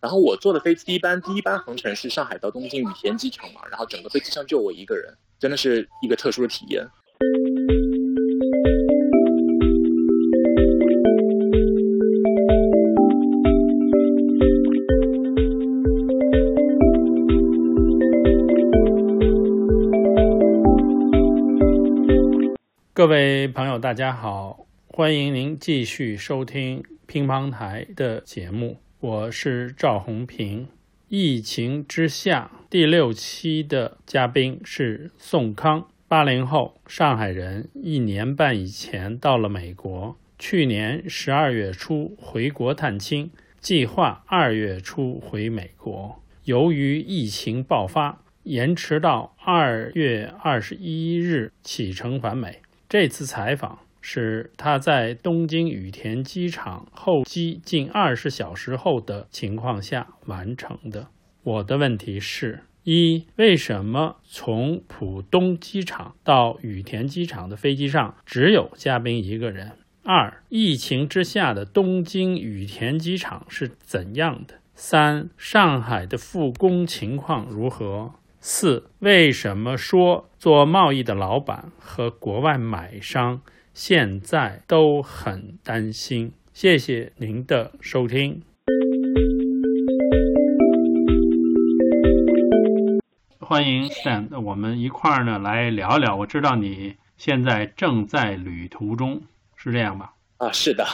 然后我坐的飞机第一班，第一班航程是上海到东京羽田机场嘛，然后整个飞机上就我一个人，真的是一个特殊的体验。各位朋友，大家好，欢迎您继续收听乒乓台的节目，我是赵红平。疫情之下第六期的嘉宾是宋康，八零后上海人，一年半以前到了美国，去年十二月初回国探亲，计划二月初回美国，由于疫情爆发，延迟到二月二十一日启程返美。这次采访是他在东京羽田机场候机近二十小时后的情况下完成的。我的问题是：一、为什么从浦东机场到羽田机场的飞机上只有嘉宾一个人？二、疫情之下的东京羽田机场是怎样的？三、上海的复工情况如何？四，为什么说做贸易的老板和国外买商现在都很担心？谢谢您的收听。欢迎 Stan，我们一块儿呢来聊聊。我知道你现在正在旅途中，是这样吧？啊，是的。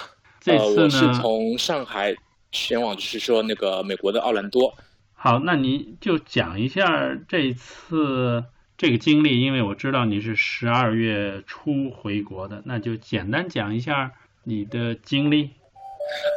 这次呢，我是从上海前往，就是说那个美国的奥兰多。好，那你就讲一下这次这个经历，因为我知道你是十二月初回国的，那就简单讲一下你的经历。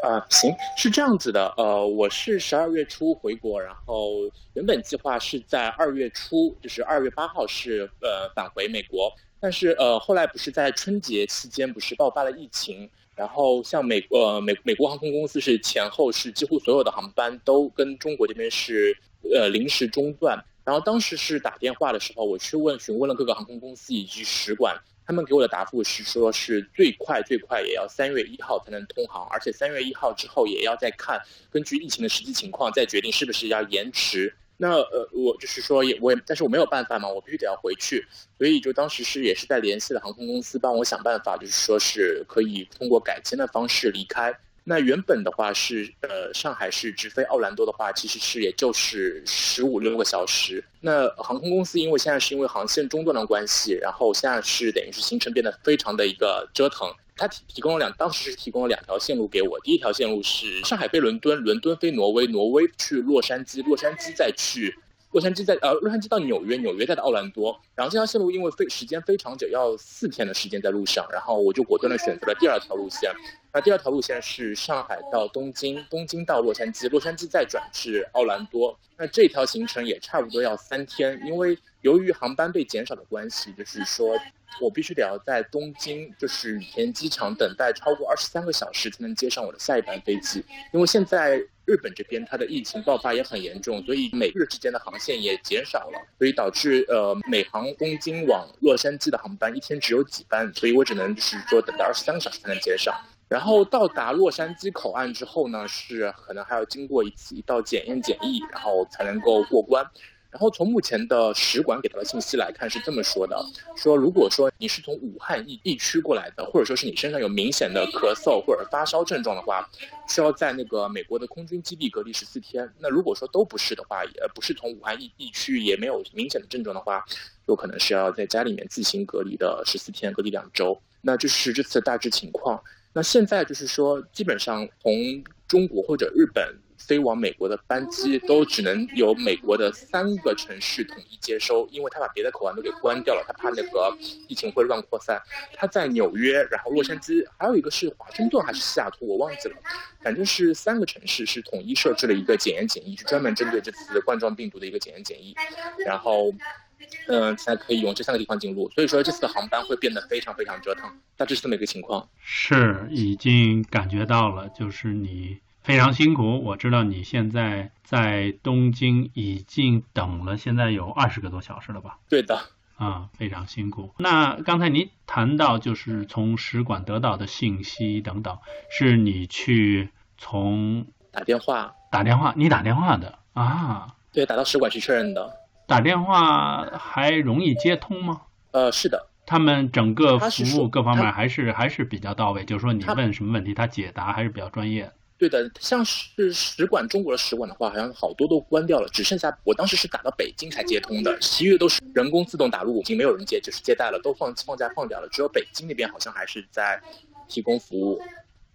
啊，行，是这样子的，呃，我是十二月初回国，然后原本计划是在二月初，就是二月八号是呃返回美国，但是呃后来不是在春节期间不是爆发了疫情。然后像美呃美美国航空公司是前后是几乎所有的航班都跟中国这边是呃临时中断。然后当时是打电话的时候，我去问询问了各个航空公司以及使馆，他们给我的答复是说是最快最快也要三月一号才能通航，而且三月一号之后也要再看根据疫情的实际情况再决定是不是要延迟。那呃，我就是说也我也，但是我没有办法嘛，我必须得要回去，所以就当时是也是在联系了航空公司，帮我想办法，就是说是可以通过改签的方式离开。那原本的话是呃，上海市直飞奥兰多的话，其实是也就是十五六个小时。那航空公司因为现在是因为航线中断的关系，然后现在是等于是行程变得非常的一个折腾。他提提供了两，当时是提供了两条线路给我。第一条线路是上海飞伦敦，伦敦飞挪威，挪威去洛杉矶，洛杉矶再去洛杉矶，在呃洛杉矶到纽约，纽约再到奥兰多。然后这条线路因为飞时间非常久，要四天的时间在路上，然后我就果断的选择了第二条路线。那第二条路线是上海到东京，东京到洛杉矶，洛杉矶再转至奥兰多。那这条行程也差不多要三天，因为由于航班被减少的关系，就是说。我必须得要在东京，就是羽田机场等待超过二十三个小时才能接上我的下一班飞机。因为现在日本这边它的疫情爆发也很严重，所以美日之间的航线也减少了，所以导致呃美航东京往洛杉矶的航班一天只有几班，所以我只能就是说等到二十三个小时才能接上。然后到达洛杉矶口岸之后呢，是可能还要经过一次一道检验检疫，然后才能够过关。然后从目前的使馆给到的信息来看是这么说的：说如果说你是从武汉疫疫区过来的，或者说是你身上有明显的咳嗽或者发烧症状的话，需要在那个美国的空军基地隔离十四天。那如果说都不是的话，也不是从武汉疫疫区，也没有明显的症状的话，有可能是要在家里面自行隔离的十四天，隔离两周。那这是这次大致情况。那现在就是说，基本上从中国或者日本。飞往美国的班机都只能由美国的三个城市统一接收，因为他把别的口岸都给关掉了，他怕那个疫情会乱扩散。他在纽约，然后洛杉矶，还有一个是华盛顿还是西雅图，我忘记了，反正是三个城市是统一设置了一个检验检疫，是专门针对这次冠状病毒的一个检验检疫，然后，嗯，才可以用这三个地方进入。所以说这次的航班会变得非常非常折腾，大致是这么一个情况。是已经感觉到了，就是你。非常辛苦，我知道你现在在东京已经等了，现在有二十个多小时了吧？对的，啊，非常辛苦。那刚才您谈到就是从使馆得到的信息等等，是你去从打电话，打电话，你打电话的啊？对，打到使馆去确认的。打电话还容易接通吗？呃，是的。他们整个服务各方面还是还是比较到位，就是说你问什么问题，他解答还是比较专业。对的，像是使馆中国的使馆的话，好像好多都关掉了，只剩下我当时是打到北京才接通的，其余都是人工自动打入，已经没有人接，就是接待了，都放放假放掉了，只有北京那边好像还是在提供服务。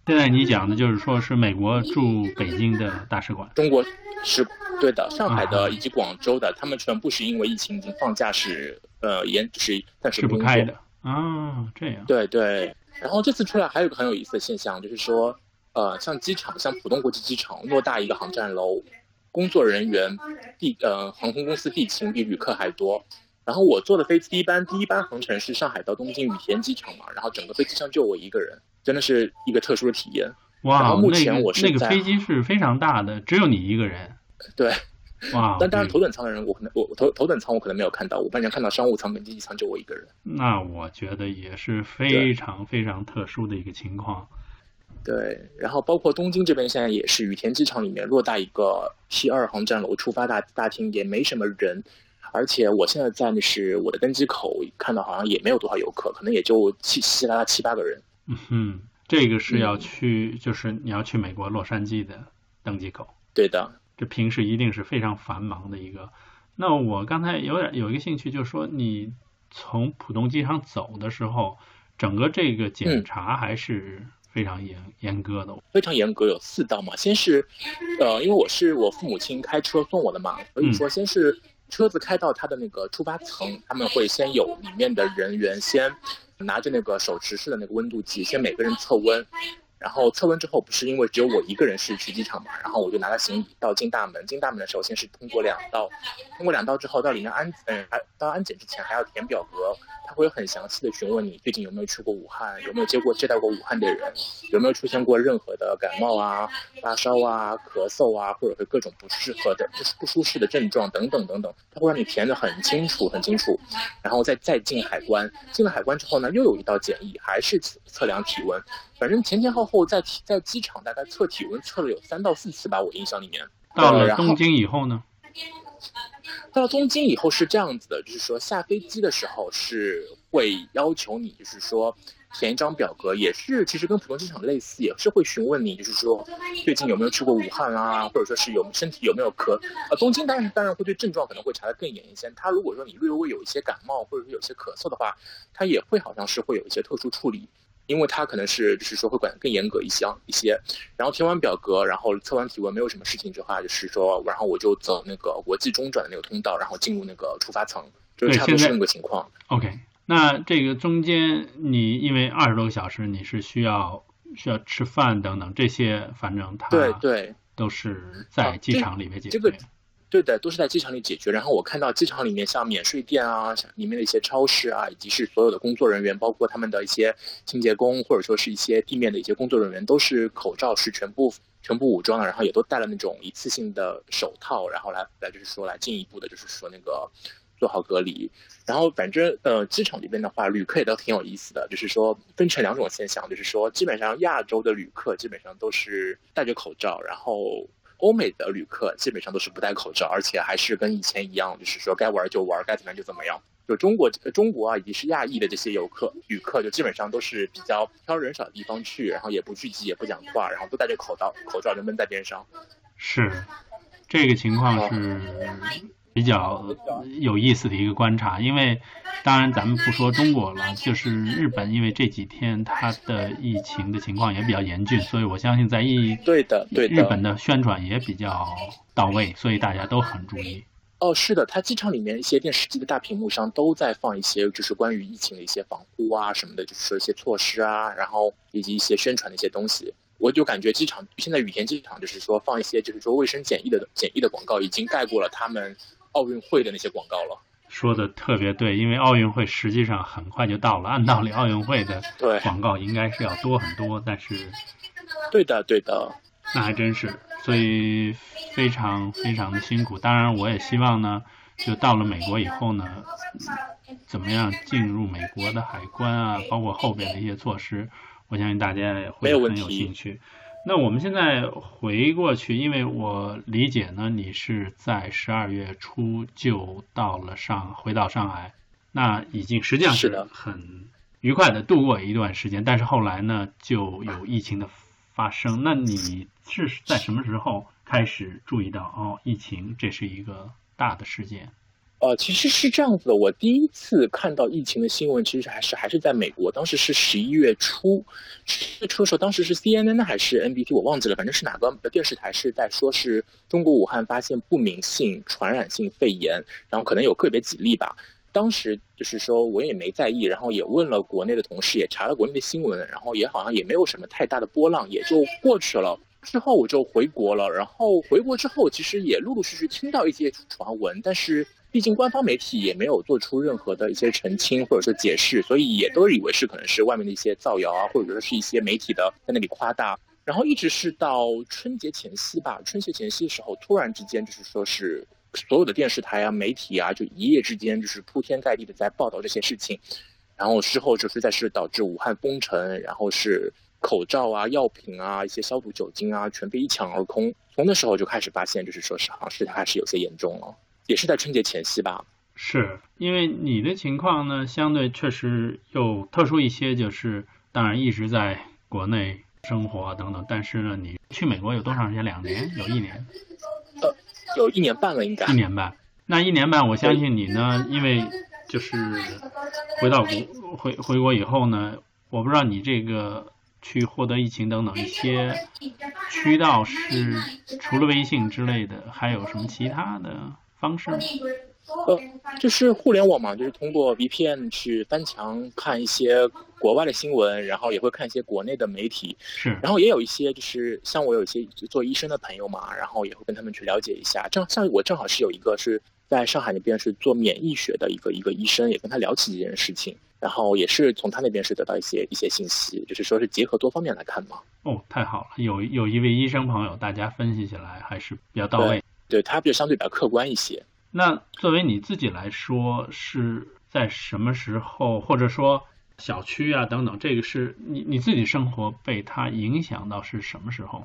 现在你讲的就是说是美国驻北京的大使馆，中国是对的，上海的以及广州的，他们全部是因为疫情已经放假，是呃延是暂时不开的啊，这样对对。然后这次出来还有个很有意思的现象，就是说。呃，像机场，像浦东国际机场，偌大一个航站楼，工作人员地呃航空公司地勤比旅客还多。然后我坐的飞机第一班第一班航程是上海到东京羽田机场嘛，然后整个飞机上就我一个人，真的是一个特殊的体验。哇，目前我是那个飞机是非常大的，只有你一个人。对，哇，但当然头等舱的人我可能我头头等舱我可能没有看到，我半年看到商务舱跟经济舱就我一个人。那我觉得也是非常非常特殊的一个情况。对，然后包括东京这边现在也是羽田机场里面偌大一个 T 二航站楼出发大大厅也没什么人，而且我现在在的是我的登机口看到好像也没有多少游客，可能也就七七拉拉七八个人。嗯哼，这个是要去就是你要去美国洛杉矶的登机口。对的，这平时一定是非常繁忙的一个。那我刚才有点有一个兴趣，就是说你从浦东机场走的时候，整个这个检查还是。非常严严格的，非常严格，有四道嘛。先是，呃，因为我是我父母亲开车送我的嘛，所以说先是车子开到他的那个出发层，他们会先有里面的人员先拿着那个手持式的那个温度计，先每个人测温。然后测温之后，不是因为只有我一个人是去机场嘛，然后我就拿了行李到进大门。进大门的时候，先是通过两道，通过两道之后到里面安，嗯，还到安检之前还要填表格。他会很详细的询问你最近有没有去过武汉，有没有接过接待过武汉的人，有没有出现过任何的感冒啊、发烧啊、咳嗽啊，或者是各种不适合的、不不舒适的症状等等等等，他会让你填的很清楚很清楚，然后再再进海关，进了海关之后呢，又有一道检疫，还是测量体温，反正前前后后在在机场大概测体温测了有三到四次吧，我印象里面。到了东京以后呢？到了东京以后是这样子的，就是说下飞机的时候是会要求你，就是说填一张表格，也是其实跟普通机场类似，也是会询问你，就是说最近有没有去过武汉啊，或者说是有身体有没有咳。呃，东京当然当然会对症状可能会查得更严一些。他如果说你略微有一些感冒，或者是有些咳嗽的话，他也会好像是会有一些特殊处理。因为他可能是就是说会管更严格一些一些，然后填完表格，然后测完体温，没有什么事情之后，就是说，然后我就走那个国际中转的那个通道，然后进入那个出发层，就是差不多是那个情况。OK，那这个中间你因为二十多个小时，你是需要需要吃饭等等这些，反正他对对都是在机场里面解决。对的，都是在机场里解决。然后我看到机场里面像免税店啊，里面的一些超市啊，以及是所有的工作人员，包括他们的一些清洁工，或者说是一些地面的一些工作人员，都是口罩是全部全部武装的，然后也都戴了那种一次性的手套，然后来来就是说来进一步的，就是说那个做好隔离。然后反正呃，机场里边的话，旅客也都挺有意思的，就是说分成两种现象，就是说基本上亚洲的旅客基本上都是戴着口罩，然后。欧美的旅客基本上都是不戴口罩，而且还是跟以前一样，就是说该玩就玩，该怎么样就怎么样。就中国、中国啊，以及是亚裔的这些游客、旅客，就基本上都是比较挑人少的地方去，然后也不聚集，也不讲话，然后都戴着口罩，口罩就闷在边上。是，这个情况是。比较有意思的一个观察，因为当然咱们不说中国了，就是日本，因为这几天它的疫情的情况也比较严峻，所以我相信在疫对的对日本的宣传也比较到位，所以大家都很注意。哦，是的，它机场里面一些电视机的大屏幕上都在放一些就是关于疫情的一些防护啊什么的，就是说一些措施啊，然后以及一些宣传的一些东西。我就感觉机场现在羽田机场就是说放一些就是说卫生检疫的检疫的广告，已经盖过了他们。奥运会的那些广告了，说的特别对，因为奥运会实际上很快就到了，按道理奥运会的广告应该是要多很多，但是，对的对的，那还真是，所以非常非常的辛苦。当然，我也希望呢，就到了美国以后呢，怎么样进入美国的海关啊，包括后边的一些措施，我相信大家也会很有兴趣。那我们现在回过去，因为我理解呢，你是在十二月初就到了上，回到上海，那已经实际上是很愉快的度过一段时间。但是后来呢，就有疫情的发生。那你是在什么时候开始注意到哦，疫情这是一个大的事件？呃，其实是这样子的。我第一次看到疫情的新闻，其实还是还是在美国，当时是十一月初，十一月初的时候，当时是 CNN 还是 NBT，我忘记了，反正是哪个电视台是在说是中国武汉发现不明性传染性肺炎，然后可能有个别几例吧。当时就是说我也没在意，然后也问了国内的同事，也查了国内的新闻，然后也好像也没有什么太大的波浪，也就过去了。之后我就回国了，然后回国之后，其实也陆陆续续听到一些传闻，但是。毕竟官方媒体也没有做出任何的一些澄清或者说解释，所以也都以为是可能是外面的一些造谣啊，或者说是一些媒体的在那里夸大。然后一直是到春节前夕吧，春节前夕的时候，突然之间就是说是所有的电视台啊、媒体啊，就一夜之间就是铺天盖地的在报道这些事情。然后事后就是在是导致武汉封城，然后是口罩啊、药品啊、一些消毒酒精啊，全被一抢而空。从那时候就开始发现，就是说是好像事态还是有些严重了。也是在春节前夕吧，是因为你的情况呢，相对确实又特殊一些，就是当然一直在国内生活等等，但是呢，你去美国有多长时间？两年？有一年？呃，有一年半了，应该。一年半。那一年半，我相信你呢，因为就是回到国回回国以后呢，我不知道你这个去获得疫情等等一些渠道是除了微信之类的，还有什么其他的？方式，呃，就是互联网嘛，就是通过 VPN 去翻墙看一些国外的新闻，然后也会看一些国内的媒体，是，然后也有一些就是像我有一些做医生的朋友嘛，然后也会跟他们去了解一下。正像我正好是有一个是在上海那边是做免疫学的一个一个医生，也跟他聊起这件事情，然后也是从他那边是得到一些一些信息，就是说是结合多方面来看嘛。哦，太好了，有有一位医生朋友，大家分析起来还是比较到位。对它比较相对比较客观一些。那作为你自己来说，是在什么时候，或者说小区啊等等，这个是你你自己生活被它影响到是什么时候？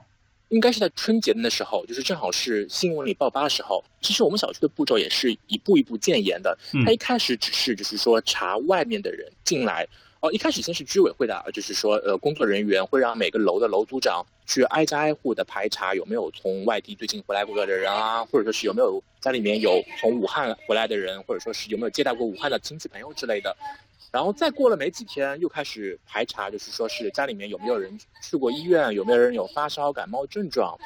应该是在春节的那时候，就是正好是新闻里爆发的时候。其实我们小区的步骤也是一步一步渐严的。他一开始只是就是说查外面的人进来。哦，一开始先是居委会的，就是说，呃，工作人员会让每个楼的楼组长去挨家挨户的排查有没有从外地最近回来过的人啊，或者说是有没有家里面有从武汉回来的人，或者说是有没有接待过武汉的亲戚朋友之类的。然后再过了没几天，又开始排查，就是说是家里面有没有人去过医院，有没有人有发烧感冒症状。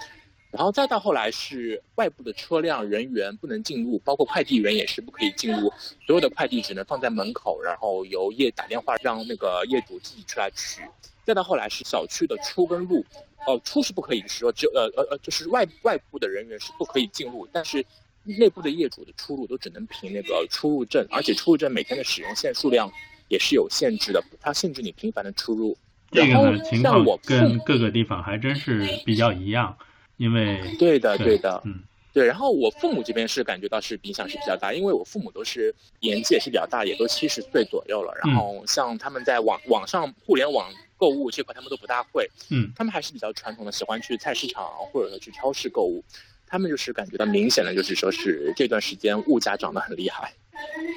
然后再到后来是外部的车辆人员不能进入，包括快递员也是不可以进入，所有的快递只能放在门口，然后由业打电话让那个业主自己出来取。再到后来是小区的出跟入，哦，出是不可以，是说只有呃呃呃，就是外外部的人员是不可以进入，但是内部的业主的出入都只能凭那个出入证，而且出入证每天的使用线数量也是有限制的，它限制你频繁的出入。这个呢情况跟各个地方还真是比较一样。因为对的，对的，嗯，对。然后我父母这边是感觉到是影响是比较大，因为我父母都是年纪也是比较大，也都七十岁左右了。然后像他们在网网上互联网购物这块，他们都不大会，嗯，他们还是比较传统的，喜欢去菜市场或者说去超市购物。他们就是感觉到明显的，就是说是这段时间物价涨得很厉害，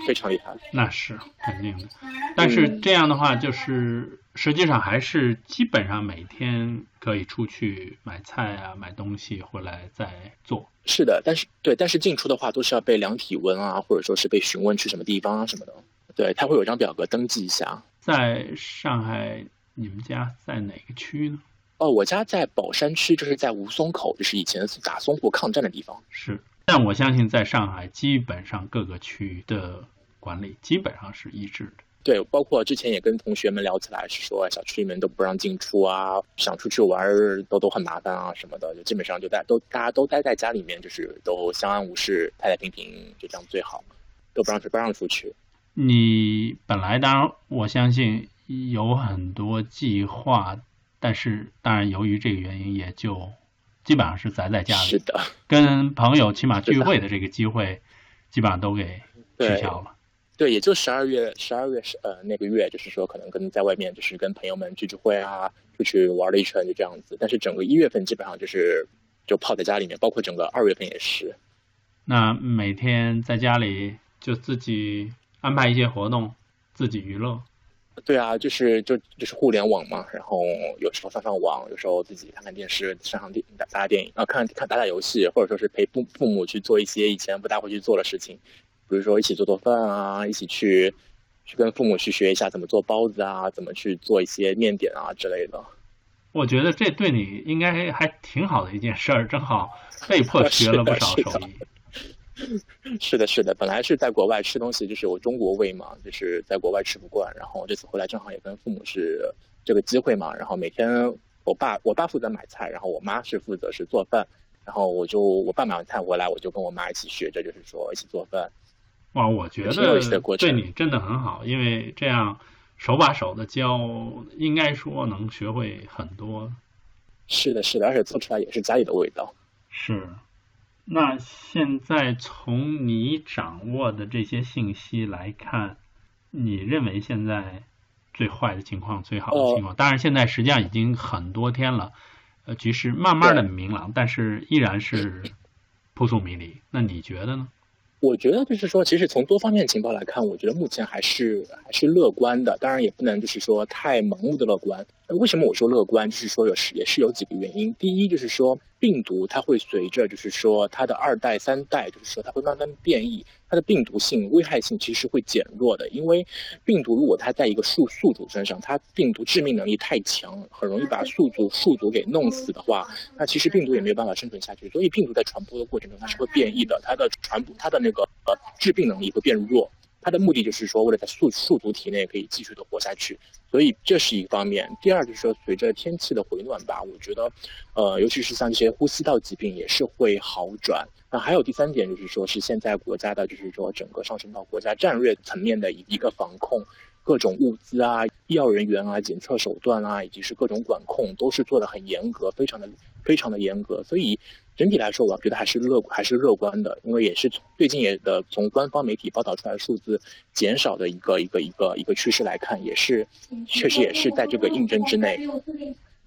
非常厉害。那是肯定的，但是这样的话就是。实际上还是基本上每天可以出去买菜啊，买东西回来再做。是的，但是对，但是进出的话都是要被量体温啊，或者说是被询问去什么地方啊什么的。对他会有一张表格登记一下。在上海，你们家在哪个区呢？哦，我家在宝山区，就是在吴淞口，就是以前打淞沪抗战的地方。是，但我相信在上海，基本上各个区的管理基本上是一致的。对，包括之前也跟同学们聊起来，是说小区里面都不让进出啊，想出去玩都都很麻烦啊什么的，就基本上就大都大家都待在家里面，就是都相安无事，太太平平，就这样最好，都不让不让出去。你本来当然我相信有很多计划，但是当然由于这个原因，也就基本上是宅在家里，是的，跟朋友起码聚会的这个机会，基本上都给取消了。对，也就十二月，十二月是呃那个月，就是说可能跟在外面就是跟朋友们聚聚会啊，出去玩了一圈就这样子。但是整个一月份基本上就是就泡在家里面，包括整个二月份也是。那每天在家里就自己安排一些活动，自己娱乐。对啊，就是就就是互联网嘛，然后有时候上上网，有时候自己看看电视，上上电打打电影啊，看看打打游戏，或者说是陪父父母去做一些以前不大会去做的事情，比如说一起做做饭啊，一起去去跟父母去学一下怎么做包子啊，怎么去做一些面点啊之类的。我觉得这对你应该还挺好的一件事儿，正好被迫学了不少手艺。是的，是的，本来是在国外吃东西，就是我中国胃嘛，就是在国外吃不惯，然后这次回来正好也跟父母是这个机会嘛，然后每天我爸我爸负责买菜，然后我妈是负责是做饭，然后我就我爸买完菜回来，我就跟我妈一起学着，就是说一起做饭。哇，我觉得对你真的很好，因为这样手把手的教，应该说能学会很多。是的，是的，而且做出来也是家里的味道。是。那现在从你掌握的这些信息来看，你认为现在最坏的情况、最好的情况？当然，现在实际上已经很多天了，呃，局势慢慢的明朗，但是依然是扑朔迷离。那你觉得呢？我觉得就是说，其实从多方面情报来看，我觉得目前还是还是乐观的。当然，也不能就是说太盲目的乐观。为什么我说乐观？就是说有是也是有几个原因。第一就是说。病毒它会随着，就是说它的二代、三代，就是说它会慢慢变异，它的病毒性、危害性其实会减弱的。因为病毒如果它在一个宿宿主身上，它病毒致命能力太强，很容易把宿主宿主给弄死的话，那其实病毒也没有办法生存下去。所以病毒在传播的过程中，它是会变异的，它的传播、它的那个呃致病能力会变弱。它的目的就是说，为了在宿宿主体内可以继续的活下去。所以这是一方面，第二就是说，随着天气的回暖吧，我觉得，呃，尤其是像这些呼吸道疾病也是会好转。那还有第三点就是说，是现在国家的，就是说整个上升到国家战略层面的一一个防控，各种物资啊、医药人员啊、检测手段啊，以及是各种管控，都是做的很严格，非常的非常的严格。所以。整体来说，我觉得还是乐还是乐观的，因为也是最近也的从官方媒体报道出来的数字减少的一个一个一个一个趋势来看，也是确实也是在这个印证之内。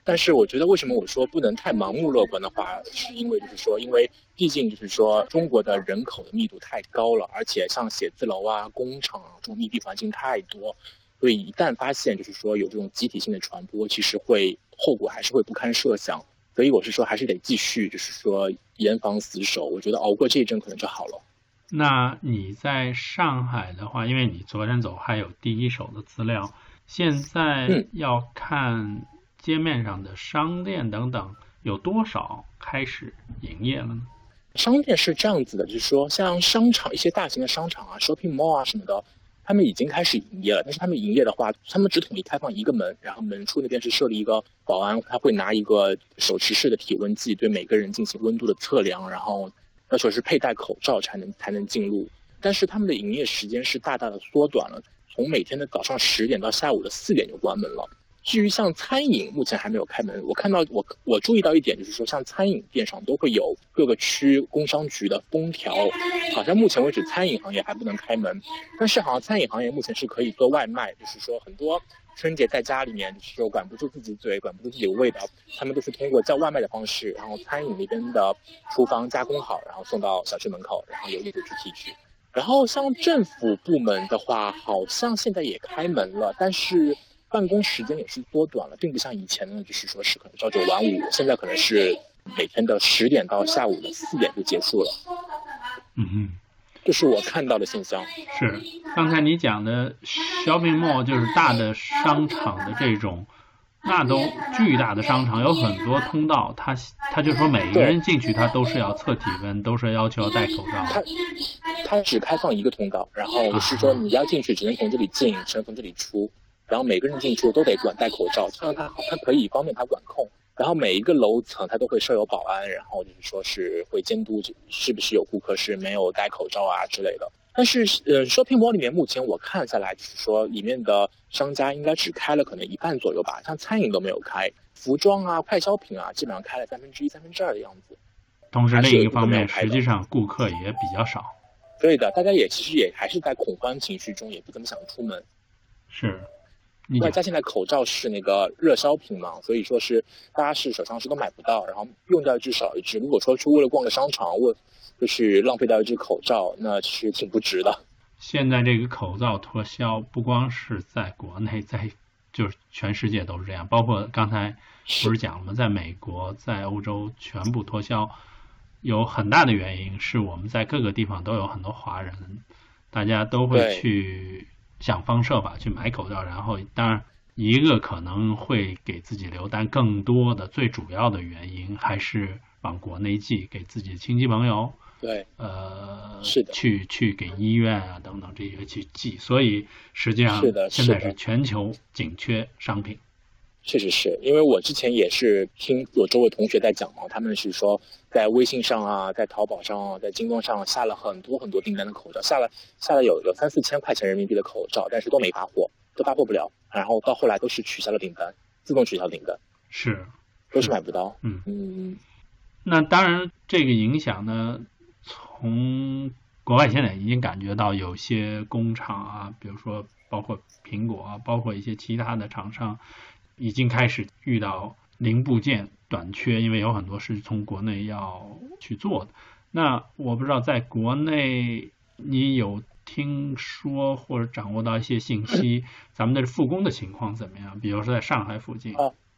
但是我觉得为什么我说不能太盲目乐观的话，是因为就是说，因为毕竟就是说中国的人口的密度太高了，而且像写字楼啊、工厂啊这种密闭环境太多，所以一旦发现就是说有这种集体性的传播，其实会后果还是会不堪设想。所以我是说，还是得继续，就是说严防死守。我觉得熬过这一阵可能就好了。那你在上海的话，因为你昨天走还有第一手的资料，现在要看街面上的商店等等有多少开始营业了呢？商店是这样子的，就是说像商场一些大型的商场啊，shopping mall 啊什么的。他们已经开始营业了，但是他们营业的话，他们只统一开放一个门，然后门处那边是设立一个保安，他会拿一个手持式的体温计对每个人进行温度的测量，然后要求是佩戴口罩才能才能进入。但是他们的营业时间是大大的缩短了，从每天的早上十点到下午的四点就关门了。至于像餐饮，目前还没有开门。我看到我我注意到一点，就是说像餐饮店上都会有各个区工商局的封条，好像目前为止餐饮行业还不能开门。但是好像餐饮行业目前是可以做外卖，就是说很多春节在家里面就是管不住自己嘴，管不住自己的胃的，他们都是通过叫外卖的方式，然后餐饮那边的厨房加工好，然后送到小区门口，然后由业主去提取。然后像政府部门的话，好像现在也开门了，但是。办公时间也是缩短了，并不像以前呢，就是说是可能朝九晚五，现在可能是每天的十点到下午的四点就结束了。嗯嗯，这是我看到的现象。是，刚才你讲的 shopping mall 就是大的商场的这种，那都巨大的商场，有很多通道，他他就说每一个人进去他都是要测体温，都是要求要戴口罩。他他只开放一个通道，然后是说你要进去只能从这里进，只能从这里出。然后每个人进出都得管戴口罩，这样他他可以方便他管控。然后每一个楼层他都会设有保安，然后就是说是会监督是不是有顾客是没有戴口罩啊之类的。但是呃，shopping mall 里面目前我看下来，就是说里面的商家应该只开了可能一半左右吧，像餐饮都没有开，服装啊、快消品啊，基本上开了三分之一、三分之二的样子。同时另一个方面，实际上顾客也比较少。对的，大家也其实也还是在恐慌情绪中，也不怎么想出门。是，外加现在口罩是那个热销品嘛，所以说是大家是手上是都买不到，然后用掉一只少一只。如果说是为了逛个商场，为就是浪费掉一只口罩，那其实挺不值的。现在这个口罩脱销，不光是在国内，在就是全世界都是这样，包括刚才不是讲了吗？在美国、在欧洲全部脱销。有很大的原因是我们在各个地方都有很多华人，大家都会去想方设法去买口罩，然后当然一个可能会给自己留，但更多的最主要的原因还是往国内寄，给自己的亲戚朋友，对，呃，是的，去去给医院啊等等这些去寄，所以实际上现在是全球紧缺商品。确实是因为我之前也是听我周围同学在讲嘛，他们是说在微信上啊，在淘宝上啊，在京东上下了很多很多订单的口罩，下了下了有有三四千块钱人民币的口罩，但是都没发货，都发货不了，然后到后来都是取消了订单，自动取消订单，是，都是买不到。嗯嗯，那当然这个影响呢，从国外现在已经感觉到有些工厂啊，比如说包括苹果啊，包括一些其他的厂商。已经开始遇到零部件短缺，因为有很多是从国内要去做的。那我不知道在国内你有听说或者掌握到一些信息，咱们的复工的情况怎么样？比如说在上海附近，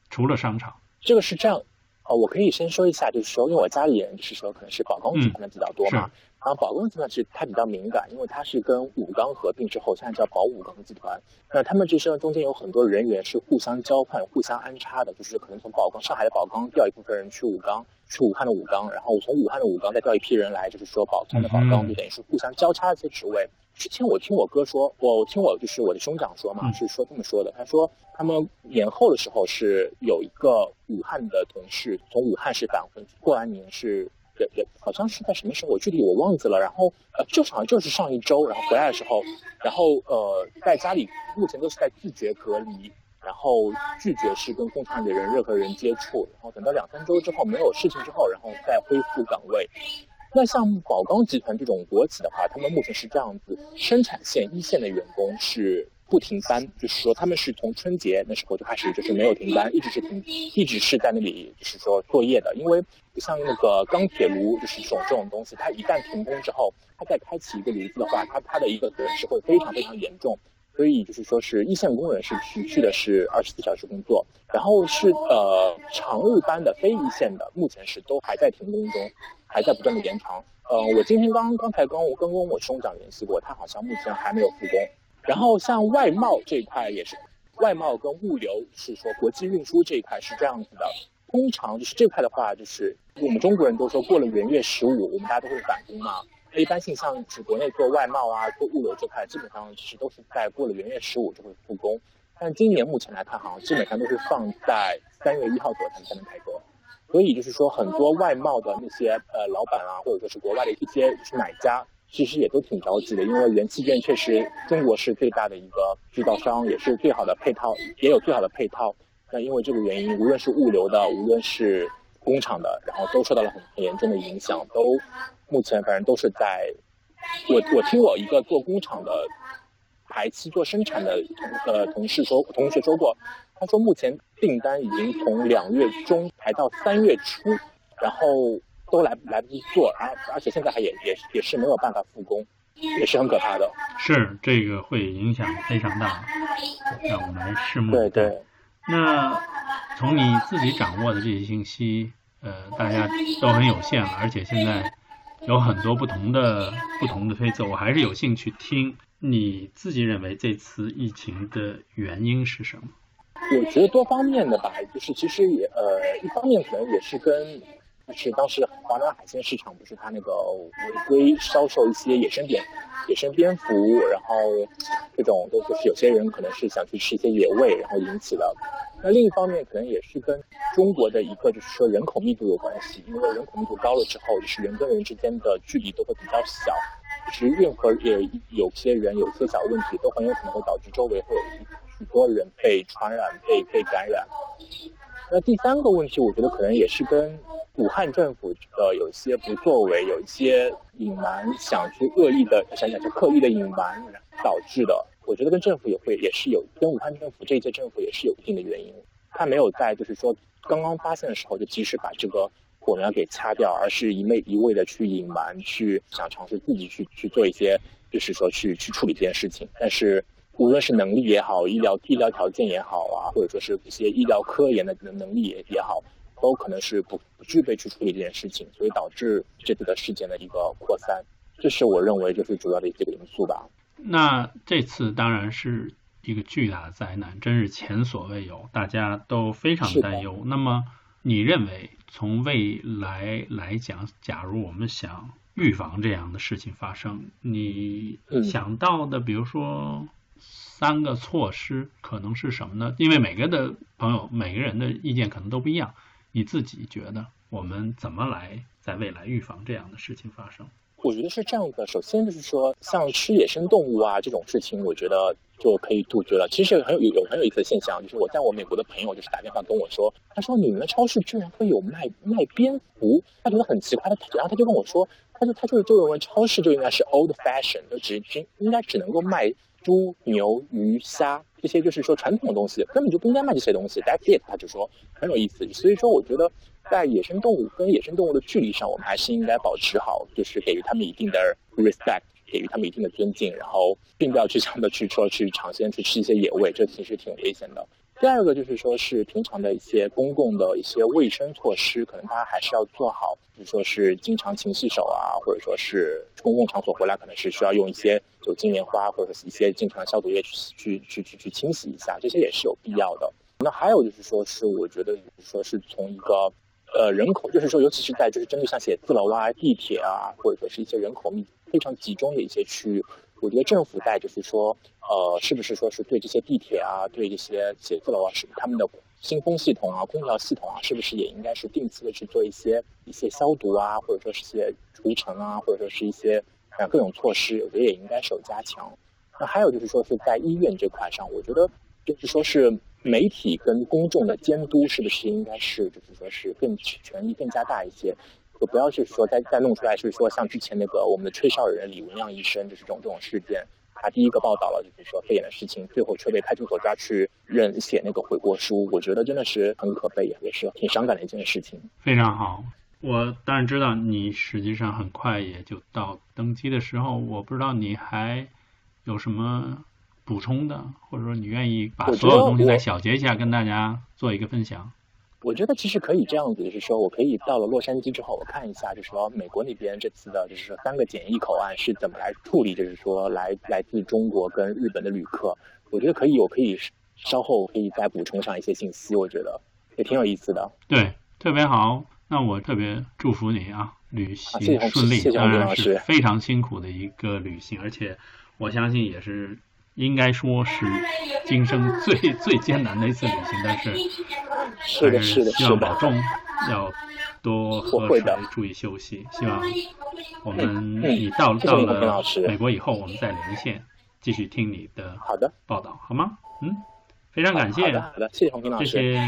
除了商场，这个是这样。哦，我可以先说一下，就是说，因为我家里人就是说，可能是宝钢集团的比较多嘛。然后宝钢集团其实它比较敏感，因为它是跟武钢合并之后，现在叫宝武钢集团。那他们这些中间有很多人员是互相交换、互相安插的，就是可能从宝钢上海的宝钢调一部分人去武钢，去武汉的武钢，然后从武汉的武钢再调一批人来，就是说宝钢的宝钢，就等于是互相交叉一些职位。之前我听我哥说，我听我就是我的兄长说嘛，是说这么说的。他说他们年后的时候是有一个武汉的同事从武汉市返回，过完年是也也好像是在什么时候，我具体我忘记了。然后呃，就好像就是上一周，然后回来的时候，然后呃在家里目前都是在自觉隔离，然后拒绝是跟工厂里的人任何人接触，然后等到两三周之后没有事情之后，然后再恢复岗位。那像宝钢集团这种国企的话，他们目前是这样子：生产线一线的员工是不停班，就是说他们是从春节那时候就开始就是没有停班，一直是停，一直是在那里就是说作业的。因为不像那个钢铁炉就是这种这种东西，它一旦停工之后，它再开启一个炉子的话，它它的一个损失会非常非常严重。所以就是说是一线工人是持续的是二十四小时工作，然后是呃常务班的非一线的，目前是都还在停工中。还在不断的延长。呃，我今天刚刚才跟我跟跟我兄长联系过，他好像目前还没有复工。然后像外贸这一块也是，外贸跟物流是说国际运输这一块是这样子的。通常就是这块的话，就是我们中国人都说过了元月十五，我们大家都会返工嘛。一般性像是国内做外贸啊、做物流这块，基本上其实都是在过了元月十五就会复工。但今年目前来看，好像基本上都是放在三月一号左右才能开工。所以就是说，很多外贸的那些呃老板啊，或者说是国外的一些买家，其实也都挺着急的，因为元器件确实中国是最大的一个制造商，也是最好的配套，也有最好的配套。那因为这个原因，无论是物流的，无论是工厂的，然后都受到了很严重的影响，都目前反正都是在。我我听我一个做工厂的排期做生产的同呃同事说，同学说过。他说，目前订单已经从两月中排到三月初，然后都来来不及做，而而且现在还也也也是没有办法复工，也是很可怕的。是这个会影响非常大，让我们拭目对对。那从你自己掌握的这些信息，呃，大家都很有限了，而且现在有很多不同的不同的推测，我还是有兴趣听你自己认为这次疫情的原因是什么。我觉得多方面的吧，就是其实也呃，一方面可能也是跟，是当时华南海鲜市场不是它那个违规销售一些野生蝙野生蝙蝠，然后这种都就是有些人可能是想去吃一些野味，然后引起的。那另一方面可能也是跟中国的一个就是说人口密度有关系，因为人口密度高了之后，就是人跟人之间的距离都会比较小，其实任何也有些人有些小问题，都很有可能会导致周围会有。很多人被传染、被被感染，那第三个问题，我觉得可能也是跟武汉政府的有些不作为，有一些隐瞒，想去恶意的想想就刻意的隐瞒导致的。我觉得跟政府也会也是有跟武汉政府这一届政府也是有一定的原因。他没有在就是说刚刚发现的时候就及时把这个火苗给掐掉，而是一味一味的去隐瞒，去想尝试自己去去做一些，就是说去去处理这件事情。但是无论是能力也好，医疗医疗条件也好啊，或者说是一些医疗科研的能能力也也好，都可能是不不具备去处理这件事情，所以导致这次的事件的一个扩散。这是我认为就是主要的一个因素吧。那这次当然是一个巨大的灾难，真是前所未有，大家都非常担忧。那么，你认为从未来来讲，假如我们想预防这样的事情发生，你想到的，比如说三个措施，可能是什么呢？因为每个的朋友，每个人的意见可能都不一样。你自己觉得，我们怎么来在未来预防这样的事情发生？我觉得是这样的，首先就是说，像吃野生动物啊这种事情，我觉得就可以杜绝了。其实很有有很有意思的现象，就是我在我美国的朋友就是打电话跟我说，他说你们的超市居然会有卖卖蝙蝠，他觉得很奇怪。他然后他就跟我说，他就他就就认为超市就应该是 old fashion，就只只应该只能够卖猪、牛、鱼、虾这些，就是说传统的东西，根本就不应该卖这些东西。That's it，他就说很有意思。所以说，我觉得。在野生动物跟野生动物的距离上，我们还是应该保持好，就是给予他们一定的 respect，给予他们一定的尊敬，然后并不要去想着去说去尝鲜去吃一些野味，这其实挺危险的。第二个就是说是平常的一些公共的一些卫生措施，可能大家还是要做好，比如说是经常勤洗手啊，或者说是公共场所回来可能是需要用一些酒精棉花或者是一些经常消毒液去去去去去清洗一下，这些也是有必要的。那还有就是说是我觉得说是从一个。呃，人口就是说，尤其是在就是针对像写字楼啊、地铁啊，或者说是一些人口密非常集中的一些区域，我觉得政府在就是说，呃，是不是说是对这些地铁啊、对这些写字楼啊，是他们的新风系统啊、空调系统啊，是不是也应该是定期的去做一些一些消毒啊，或者说是一些除尘啊，或者说是一些啊各种措施，我觉得也应该是有加强。那还有就是说是在医院这块上，我觉得就是说是。媒体跟公众的监督是不是应该是，就是说是更权力更加大一些，就不要就是说再再弄出来，就是说像之前那个我们的吹哨人李文亮医生，就是这种这种事件，他第一个报道了就是说肺炎的事情，最后却被派出所抓去认写那个悔过书，我觉得真的是很可悲，也是挺伤感的一件事情。非常好，我当然知道你实际上很快也就到登机的时候，我不知道你还有什么。补充的，或者说你愿意把所有东西再小结一下，跟大家做一个分享。我觉得其实可以这样子，就是说我可以到了洛杉矶之后，我看一下，就是说美国那边这次的，就是说三个检疫口岸是怎么来处理，就是说来来自中国跟日本的旅客。我觉得可以，我可以稍后可以再补充上一些信息，我觉得也挺有意思的。对，特别好。那我特别祝福你啊，旅行顺利。谢谢当然是非常辛苦的一个旅行，而且我相信也是。应该说是今生最最艰难的一次旅行，但是还是希望保重，要多喝水，注意休息。希望我们你到到了美国以后，我们再连线，继续听你的好的报道，好吗？嗯，非常感谢，好的，谢谢洪平老师，谢谢。